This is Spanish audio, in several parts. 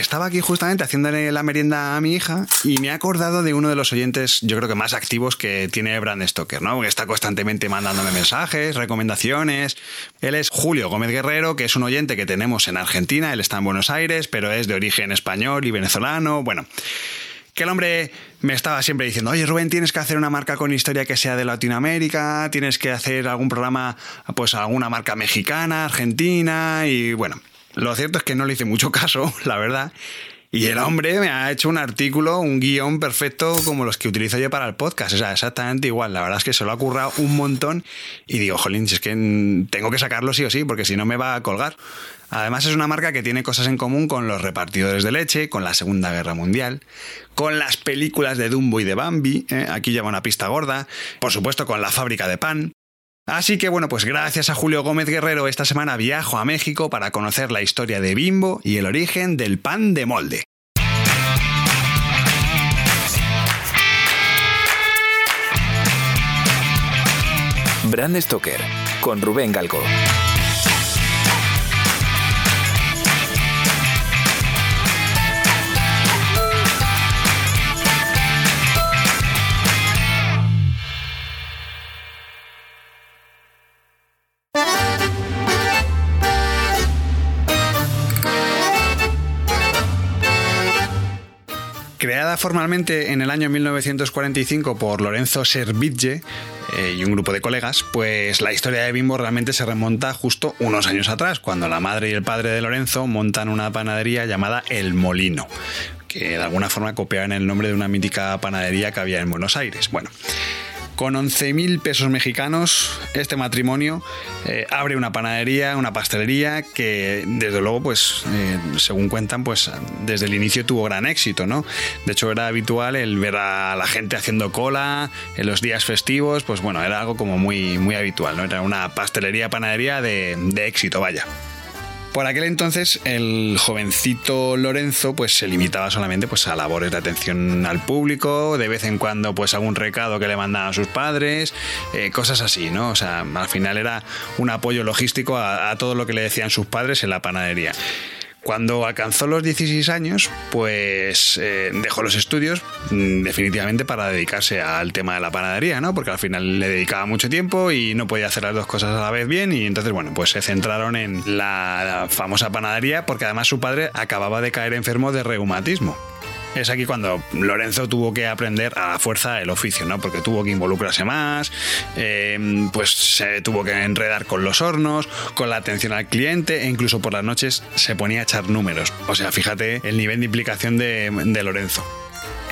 Estaba aquí justamente haciéndole la merienda a mi hija y me he acordado de uno de los oyentes, yo creo que más activos que tiene Brand Stoker, ¿no? Que está constantemente mandándome mensajes, recomendaciones. Él es Julio Gómez Guerrero, que es un oyente que tenemos en Argentina, él está en Buenos Aires, pero es de origen español y venezolano. Bueno, que el hombre me estaba siempre diciendo, oye Rubén, tienes que hacer una marca con historia que sea de Latinoamérica, tienes que hacer algún programa, pues alguna marca mexicana, argentina, y bueno, lo cierto es que no le hice mucho caso, la verdad. Y el hombre me ha hecho un artículo, un guion perfecto como los que utilizo yo para el podcast. O sea, exactamente igual. La verdad es que se lo ha currado un montón. Y digo, jolín, si es que tengo que sacarlo sí o sí, porque si no me va a colgar. Además es una marca que tiene cosas en común con los repartidores de leche, con la Segunda Guerra Mundial, con las películas de Dumbo y de Bambi, ¿eh? aquí lleva una pista gorda, por supuesto con la fábrica de pan, Así que bueno, pues gracias a Julio Gómez Guerrero esta semana viajo a México para conocer la historia de Bimbo y el origen del pan de molde. Brand Stoker con Rubén Galgo. Formalmente en el año 1945 por Lorenzo Servitje eh, y un grupo de colegas, pues la historia de Bimbo realmente se remonta justo unos años atrás, cuando la madre y el padre de Lorenzo montan una panadería llamada El Molino, que de alguna forma copiaban el nombre de una mítica panadería que había en Buenos Aires. Bueno. Con 11.000 pesos mexicanos, este matrimonio eh, abre una panadería, una pastelería que, desde luego, pues, eh, según cuentan, pues, desde el inicio tuvo gran éxito, ¿no? De hecho, era habitual el ver a la gente haciendo cola en los días festivos, pues, bueno, era algo como muy, muy habitual, ¿no? Era una pastelería, panadería de, de éxito, vaya. Por aquel entonces el jovencito Lorenzo pues se limitaba solamente pues a labores de atención al público, de vez en cuando pues algún recado que le mandaban a sus padres, eh, cosas así, ¿no? O sea, al final era un apoyo logístico a todo lo que le decían sus padres en la panadería. Cuando alcanzó los 16 años, pues eh, dejó los estudios mm, definitivamente para dedicarse al tema de la panadería, ¿no? Porque al final le dedicaba mucho tiempo y no podía hacer las dos cosas a la vez bien y entonces, bueno, pues se centraron en la famosa panadería porque además su padre acababa de caer enfermo de reumatismo es aquí cuando Lorenzo tuvo que aprender a la fuerza el oficio, ¿no? Porque tuvo que involucrarse más, eh, pues se tuvo que enredar con los hornos, con la atención al cliente e incluso por las noches se ponía a echar números. O sea, fíjate el nivel de implicación de, de Lorenzo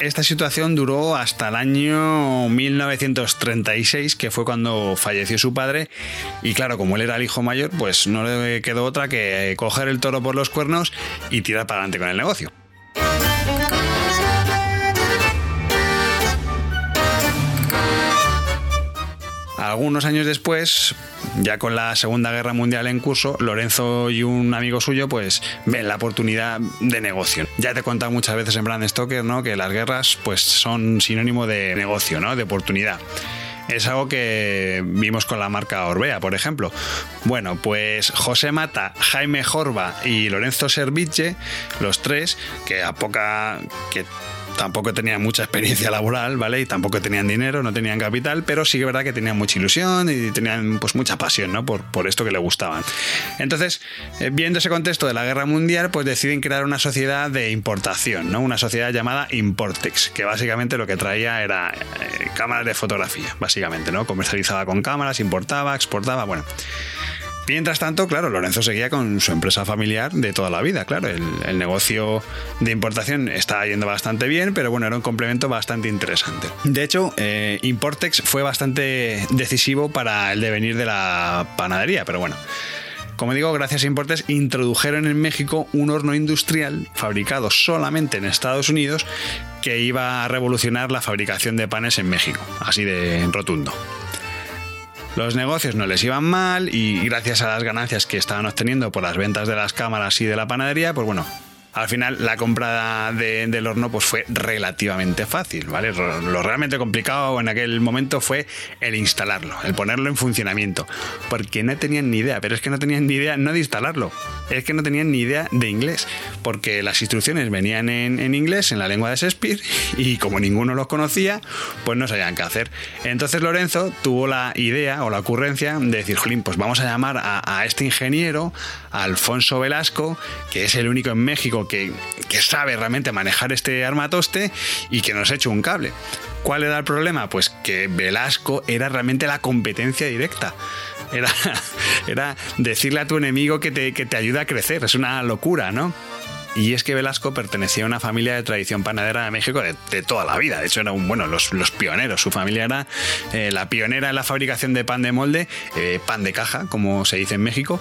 esta situación duró hasta el año 1936, que fue cuando falleció su padre. Y claro, como él era el hijo mayor, pues no le quedó otra que coger el toro por los cuernos y tirar para adelante con el negocio. Algunos años después, ya con la Segunda Guerra Mundial en curso, Lorenzo y un amigo suyo pues ven la oportunidad de negocio. Ya te he contado muchas veces en Brand Stoker, ¿no? que las guerras pues son sinónimo de negocio, ¿no? de oportunidad. Es algo que vimos con la marca Orbea, por ejemplo. Bueno, pues José Mata, Jaime Jorba y Lorenzo Serviche, los tres, que a poca que tampoco tenían mucha experiencia laboral, ¿vale? Y tampoco tenían dinero, no tenían capital, pero sí que es verdad que tenían mucha ilusión y tenían pues mucha pasión, ¿no? Por, por esto que le gustaban. Entonces, eh, viendo ese contexto de la guerra mundial, pues deciden crear una sociedad de importación, ¿no? Una sociedad llamada Importex, que básicamente lo que traía era eh, cámaras de fotografía, básicamente, ¿no? Comercializaba con cámaras, importaba, exportaba, bueno. Mientras tanto, claro, Lorenzo seguía con su empresa familiar de toda la vida, claro. El, negocio de importación estaba yendo bastante bien, pero bueno, era un complemento bastante interesante. De hecho, eh, Importex fue bastante decisivo para el devenir de la panadería, pero bueno. Como digo, gracias a Importex introdujeron en México un horno industrial fabricado solamente en Estados Unidos que iba a revolucionar la fabricación de panes en México, así de rotundo. Los negocios no les iban mal y gracias a las ganancias que estaban obteniendo por las ventas de las cámaras y de la panadería, pues bueno, al final la compra del horno pues fue relativamente fácil, ¿vale? Lo realmente complicado en aquel momento fue el instalarlo, el ponerlo en funcionamiento, porque no tenían ni idea, pero es que no tenían ni idea no de instalarlo, es que no tenían ni idea de inglés, porque las instrucciones venían en, en inglés, en la lengua de Shakespeare, y como ninguno los conocía, pues no sabían qué hacer. Entonces Lorenzo tuvo la idea o la ocurrencia de decir, Jolín, pues vamos a llamar a, este ingeniero, Alfonso Velasco, que es el único en México que, que sabe realmente manejar este armatoste y que nos eche un cable. ¿Cuál era el problema? Pues que Velasco era realmente la competencia directa. Era, era decirle a tu enemigo que te, que te ayuda a crecer. Es una locura, ¿no? Y es que Velasco pertenecía a una familia de tradición panadera de México de, toda la vida. De hecho, era un, bueno, los, los pioneros. Su familia era eh, la pionera en la fabricación de pan de molde, eh, pan de caja, como se dice en México.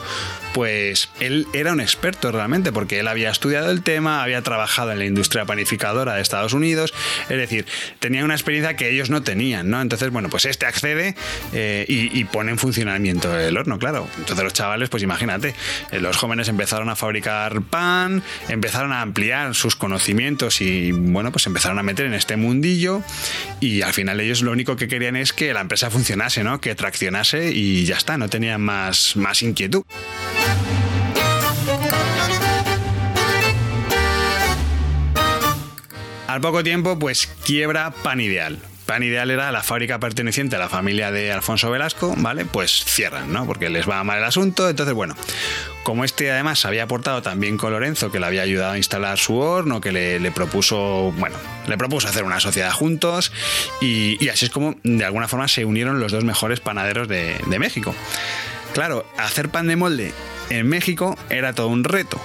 Pues él era un experto realmente, porque él había estudiado el tema, había trabajado en la industria panificadora de Estados Unidos. Es decir, tenía una experiencia que ellos no tenían, ¿no? Entonces, bueno, pues este accede eh, y, y, pone en funcionamiento el horno, claro. Entonces los chavales, pues imagínate, los jóvenes empezaron a fabricar pan, empezaron a ampliar sus conocimientos y bueno, pues empezaron a meter en este mundillo y al final ellos lo único que querían es que la empresa funcionase, ¿no? Que traccionase y ya está, no tenían más, más inquietud. Al poco tiempo, pues quiebra Pan Ideal. Pan Ideal era la fábrica perteneciente a la familia de Alfonso Velasco, ¿vale? Pues cierran, ¿no? Porque les va mal el asunto. Entonces, bueno, como este además había aportado también con Lorenzo, que le había ayudado a instalar su horno, que le, propuso, bueno, le propuso hacer una sociedad juntos, y, así es como de alguna forma se unieron los dos mejores panaderos de, de México. Claro, hacer pan de molde en México era todo un reto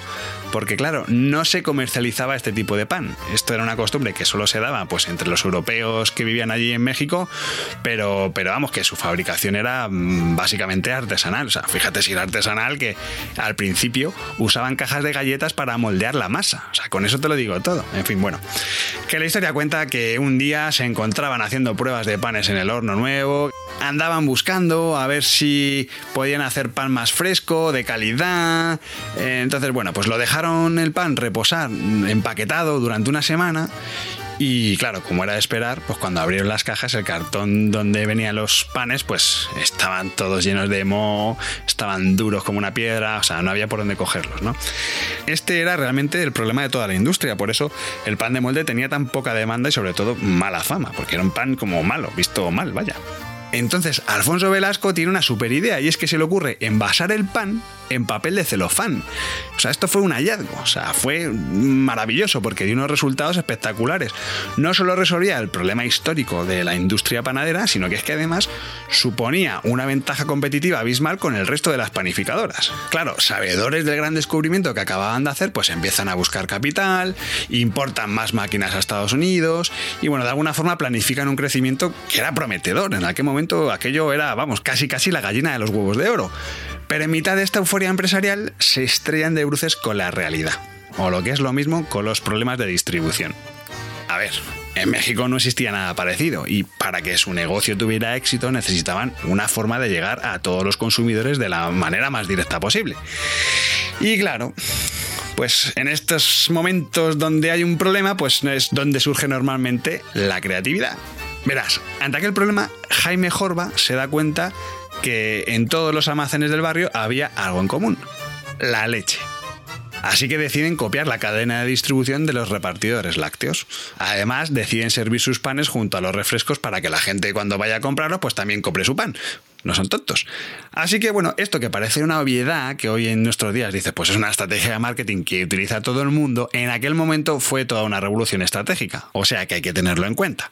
porque claro, no se comercializaba este tipo de pan. Esto era una costumbre que solo se daba pues entre los europeos que vivían allí en México, pero, pero vamos, que su fabricación era mm, básicamente artesanal. O sea, fíjate si era artesanal que al principio usaban cajas de galletas para moldear la masa. O sea, con eso te lo digo todo. En fin, bueno. Que la historia cuenta que un día se encontraban haciendo pruebas de panes en el horno nuevo, andaban buscando a ver si podían hacer pan más fresco, de calidad. Entonces, bueno, pues lo el pan reposar empaquetado durante una semana y claro, como era de esperar, pues cuando abrieron las cajas, el cartón donde venían los panes, pues estaban todos llenos de moho, estaban duros como una piedra, o sea, no había por dónde cogerlos, ¿no? Este era realmente el problema de toda la industria, por eso el pan de molde tenía tan poca demanda y sobre todo mala fama, porque era un pan como malo, visto mal, vaya. Entonces, Alfonso Velasco tiene una super idea y es que se le ocurre envasar el pan en papel de celofán. O sea, esto fue un hallazgo, o sea, fue maravilloso porque dio unos resultados espectaculares. No solo resolvía el problema histórico de la industria panadera, sino que es que además suponía una ventaja competitiva abismal con el resto de las panificadoras. Claro, sabedores del gran descubrimiento que acababan de hacer, pues empiezan a buscar capital, importan más máquinas a Estados Unidos y bueno, de alguna forma planifican un crecimiento que era prometedor. En aquel momento aquello era, vamos, casi casi la gallina de los huevos de oro. Pero en mitad de esta euforia empresarial se estrellan de bruces con la realidad, o lo que es lo mismo con los problemas de distribución. A ver, en México no existía nada parecido y para que su negocio tuviera éxito necesitaban una forma de llegar a todos los consumidores de la manera más directa posible. Y claro, pues en estos momentos donde hay un problema, pues es donde surge normalmente la creatividad. Verás, ante aquel problema, Jaime Jorba se da cuenta que en todos los almacenes del barrio había algo en común, la leche. Así que deciden copiar la cadena de distribución de los repartidores lácteos. Además, deciden servir sus panes junto a los refrescos para que la gente cuando vaya a comprarlo pues también compre su pan. No son tontos. Así que bueno, esto que parece una obviedad, que hoy en nuestros días dice, pues es una estrategia de marketing que utiliza todo el mundo, en aquel momento fue toda una revolución estratégica. O sea que hay que tenerlo en cuenta.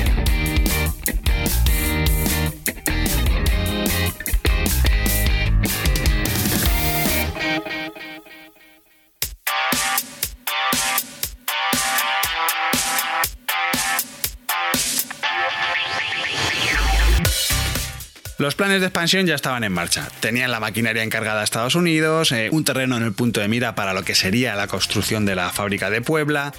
Los planes de expansión ya estaban en marcha. Tenían la maquinaria encargada a Estados Unidos, eh, un terreno en el punto de mira para lo que sería la construcción de la fábrica de Puebla,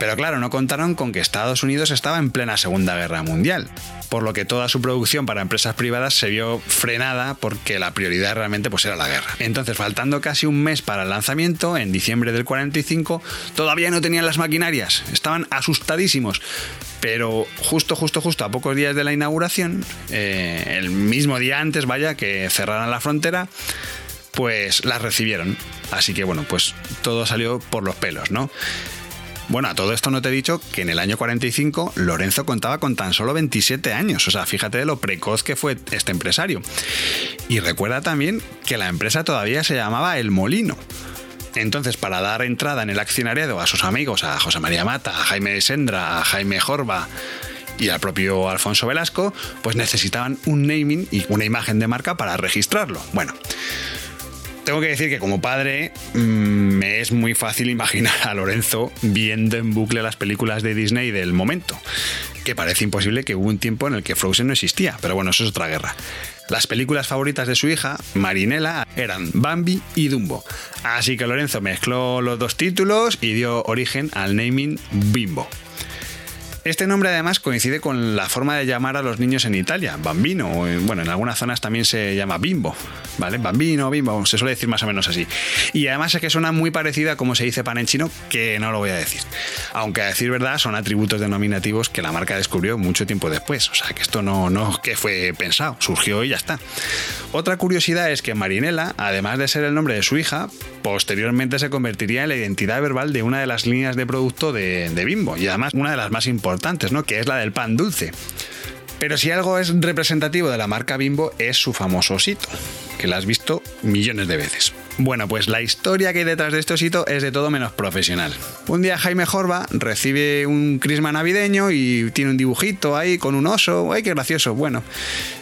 pero claro, no contaron con que Estados Unidos estaba en plena Segunda Guerra Mundial, por lo que toda su producción para empresas privadas se vio frenada porque la prioridad realmente pues era la guerra. Entonces, faltando casi un mes para el lanzamiento, en diciembre del 45, todavía no tenían las maquinarias, estaban asustadísimos. Pero justo, justo, justo a pocos días de la inauguración, eh, el mismo día antes, vaya, que cerraran la frontera, pues las recibieron. Así que bueno, pues todo salió por los pelos, ¿no? Bueno, a todo esto no te he dicho que en el año 45 Lorenzo contaba con tan solo 27 años, o sea, fíjate de lo precoz que fue este empresario. Y recuerda también que la empresa todavía se llamaba El Molino. Entonces, para dar entrada en el accionariado a sus amigos, a José María Mata, a Jaime de Sendra, a Jaime Jorba y al propio Alfonso Velasco, pues necesitaban un naming y una imagen de marca para registrarlo. Bueno, tengo que decir que como padre mm, me es muy fácil imaginar a Lorenzo viendo en bucle las películas de Disney del momento, que parece imposible que hubo un tiempo en el que Frozen no existía, pero bueno, eso es otra guerra. Las películas favoritas de su hija, Marinela, eran Bambi y Dumbo. Así que Lorenzo mezcló los dos títulos y dio origen al naming Bimbo. Este nombre además coincide con la forma de llamar a los niños en Italia, bambino, o bueno, en algunas zonas también se llama bimbo, ¿vale? Bambino, bimbo, se suele decir más o menos así. Y además es que suena muy parecida a como se dice pan en chino, que no lo voy a decir. Aunque a decir verdad son atributos denominativos que la marca descubrió mucho tiempo después, o sea que esto no, no que fue pensado, surgió y ya está. Otra curiosidad es que Marinela, además de ser el nombre de su hija, posteriormente se convertiría en la identidad verbal de una de las líneas de producto de, Bimbo y además una de las más importantes, ¿no? que es la del pan dulce. Pero si algo es representativo de la marca Bimbo es su famoso osito, que la has visto millones de veces. Bueno, pues la historia que hay detrás de este osito es de todo menos profesional. Un día Jaime Jorba recibe un crisma navideño y tiene un dibujito ahí con un oso. ¡Ay, qué gracioso! Bueno,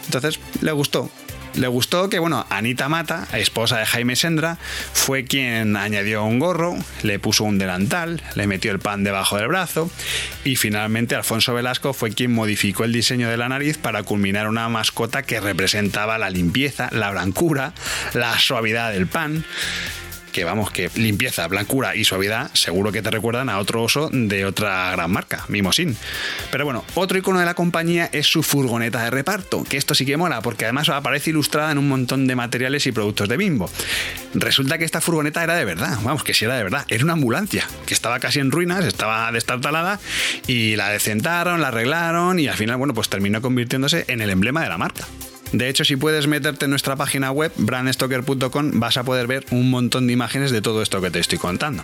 entonces le gustó le gustó que, bueno, Anita Mata, esposa de Jaime Sendra, fue quien añadió un gorro, le puso un delantal, le metió el pan debajo del brazo y finalmente Alfonso Velasco fue quien modificó el diseño de la nariz para culminar una mascota que representaba la limpieza, la blancura, la suavidad del pan que vamos, que limpieza, blancura y suavidad seguro que te recuerdan a otro oso de otra gran marca, Mimosin. Pero bueno, otro icono de la compañía es su furgoneta de reparto, que esto sí que mola, porque además aparece ilustrada en un montón de materiales y productos de Bimbo. Resulta que esta furgoneta era de verdad, vamos, que si era de verdad, era una ambulancia, que estaba casi en ruinas, estaba destartalada y la decentaron, la arreglaron y al final, bueno, pues terminó convirtiéndose en el emblema de la marca. De hecho, si puedes meterte en nuestra página web, brandstoker.com, vas a poder ver un montón de imágenes de todo esto que te estoy contando.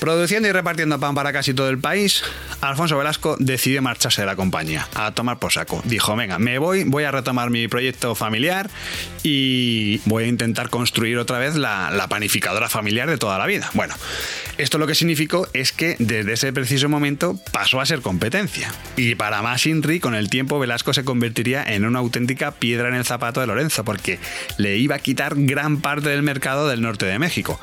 Produciendo y repartiendo pan para casi todo el país, Alfonso Velasco decidió marcharse de la compañía, a tomar por saco. Dijo, venga, me voy, voy a retomar mi proyecto familiar y voy a intentar construir otra vez la, panificadora familiar de toda la vida. Bueno, esto lo que significó es que desde ese preciso momento pasó a ser competencia. Y para más Inri, con el tiempo Velasco se convertiría en una auténtica piedra en el zapato de Lorenzo, porque le iba a quitar gran parte del mercado del norte de México.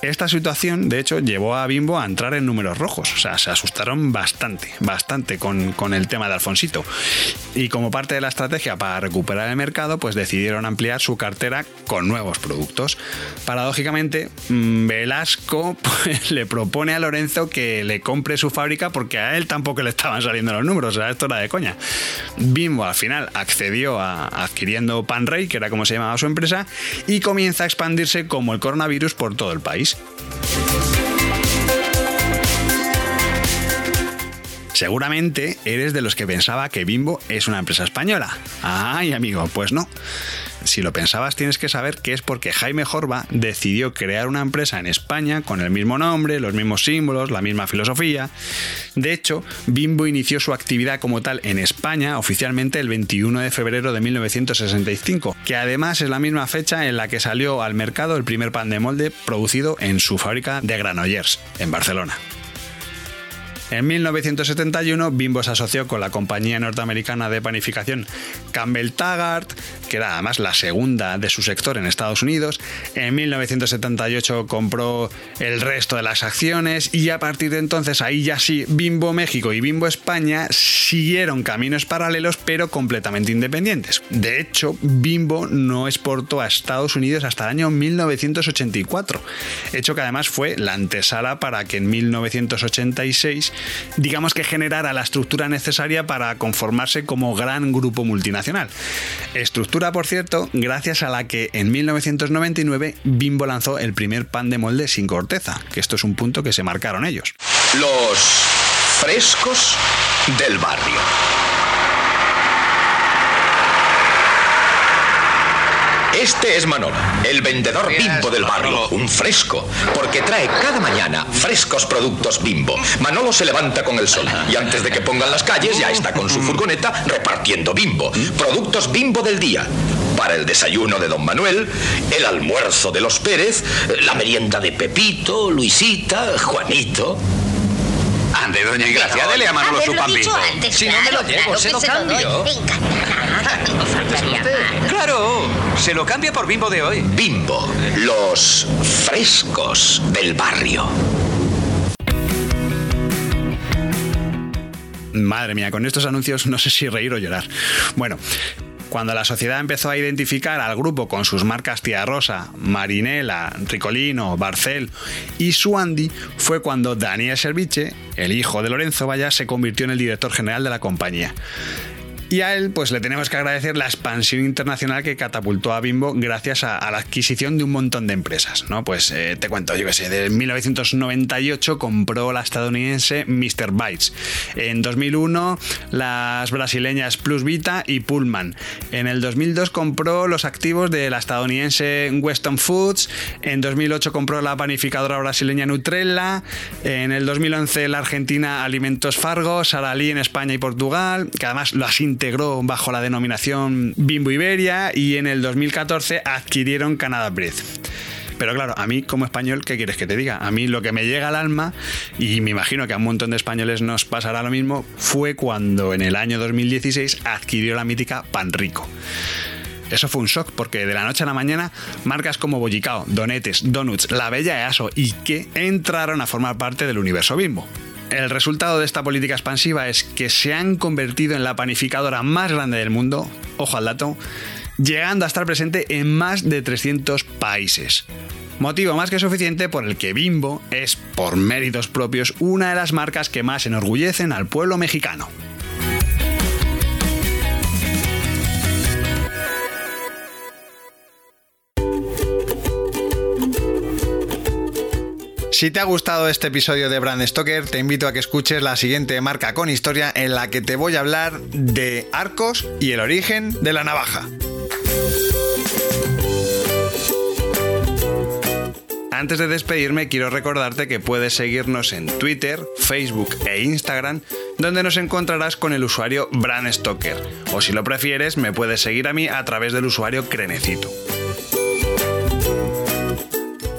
Esta situación, de hecho, llevó a Bimbo a entrar en números rojos. O sea, se asustaron bastante, bastante con, con, el tema de Alfonsito. Y como parte de la estrategia para recuperar el mercado, pues decidieron ampliar su cartera con nuevos productos. Paradójicamente, mm, Velasco pues, le propone a Lorenzo que le compre su fábrica porque a él tampoco le estaban saliendo los números. O sea, esto era de coña. Bimbo al final accedió a adquiriendo Panrey, que era como se llamaba su empresa, y comienza a expandirse como el coronavirus por todo el país. Precies. Seguramente eres de los que pensaba que Bimbo es una empresa española. Ay, amigo, pues no. Si lo pensabas, tienes que saber que es porque Jaime Jorba decidió crear una empresa en España con el mismo nombre, los mismos símbolos, la misma filosofía. De hecho, Bimbo inició su actividad como tal en España oficialmente el 21 de febrero de 1965, que además es la misma fecha en la que salió al mercado el primer pan de molde producido en su fábrica de Granollers, en Barcelona. En 1971, Bimbo se asoció con la compañía norteamericana de panificación Campbell Taggart, que era además la segunda de su sector en Estados Unidos. En 1978 compró el resto de las acciones y a partir de entonces ahí ya sí, Bimbo México y Bimbo España siguieron caminos paralelos pero completamente independientes. De hecho, Bimbo no exportó a Estados Unidos hasta el año 1984, hecho que además fue la antesala para que en 1986 digamos que generara la estructura necesaria para conformarse como gran grupo multinacional. Estructura, por cierto, gracias a la que en 1999 Bimbo lanzó el primer pan de molde sin corteza, que esto es un punto que se marcaron ellos. Los frescos del barrio. Este es Manolo, el vendedor bimbo del barrio, un fresco, porque trae cada mañana frescos productos bimbo. Manolo se levanta con el sol y antes de que pongan las calles ya está con su furgoneta repartiendo bimbo, productos bimbo del día. Para el desayuno de don Manuel, el almuerzo de los Pérez, la merienda de Pepito, Luisita, Juanito. Ande, doña Ingracia, dele a Manolo su dicho bimbo. antes, Si no me lo llevo, claro se lo se lo cambio. más. Claro, se lo cambia por bimbo de hoy. Bimbo, los frescos del barrio. Madre mía, con estos anuncios no sé si reír o llorar. Bueno, cuando la sociedad empezó a identificar al grupo con sus marcas Tía Rosa, Marinela, Ricolino, Barcel y Suandi, fue cuando Daniel Serviche, el hijo de Lorenzo Valla, se convirtió en el director general de la compañía. Y a él, pues le tenemos que agradecer la expansión internacional que catapultó a Bimbo gracias a, la adquisición de un montón de empresas, ¿no? Pues eh, te cuento, yo qué sé, de 1998 compró la estadounidense Mr. Bites. En 2001 las brasileñas Plus Vita y Pullman. En el 2002 compró los activos de la estadounidense Weston Foods. En 2008 compró la panificadora brasileña Nutrella. En el 2011 la argentina Alimentos Fargo, Saralí en España y Portugal, que además las integró bajo la denominación Bimbo Iberia y en el 2014 adquirieron Canada Bread. Pero claro, a mí como español, ¿qué quieres que te diga? A mí lo que me llega al alma, y me imagino que a un montón de españoles nos pasará lo mismo, fue cuando en el año 2016 adquirió la mítica Pan Rico. Eso fue un shock porque de la noche a la mañana marcas como Bollicao, Donetes, Donuts, La Bella Easo y que entraron a formar parte del universo Bimbo. El resultado de esta política expansiva es que se han convertido en la panificadora más grande del mundo, ojo al dato, llegando a estar presente en más de 300 países. Motivo más que suficiente por el que Bimbo es, por méritos propios, una de las marcas que más enorgullecen al pueblo mexicano. Si te ha gustado este episodio de Brand Stoker, te invito a que escuches la siguiente marca con historia en la que te voy a hablar de arcos y el origen de la navaja. Antes de despedirme, quiero recordarte que puedes seguirnos en Twitter, Facebook e Instagram, donde nos encontrarás con el usuario Bran Stoker. O si lo prefieres, me puedes seguir a mí a través del usuario Crenecito.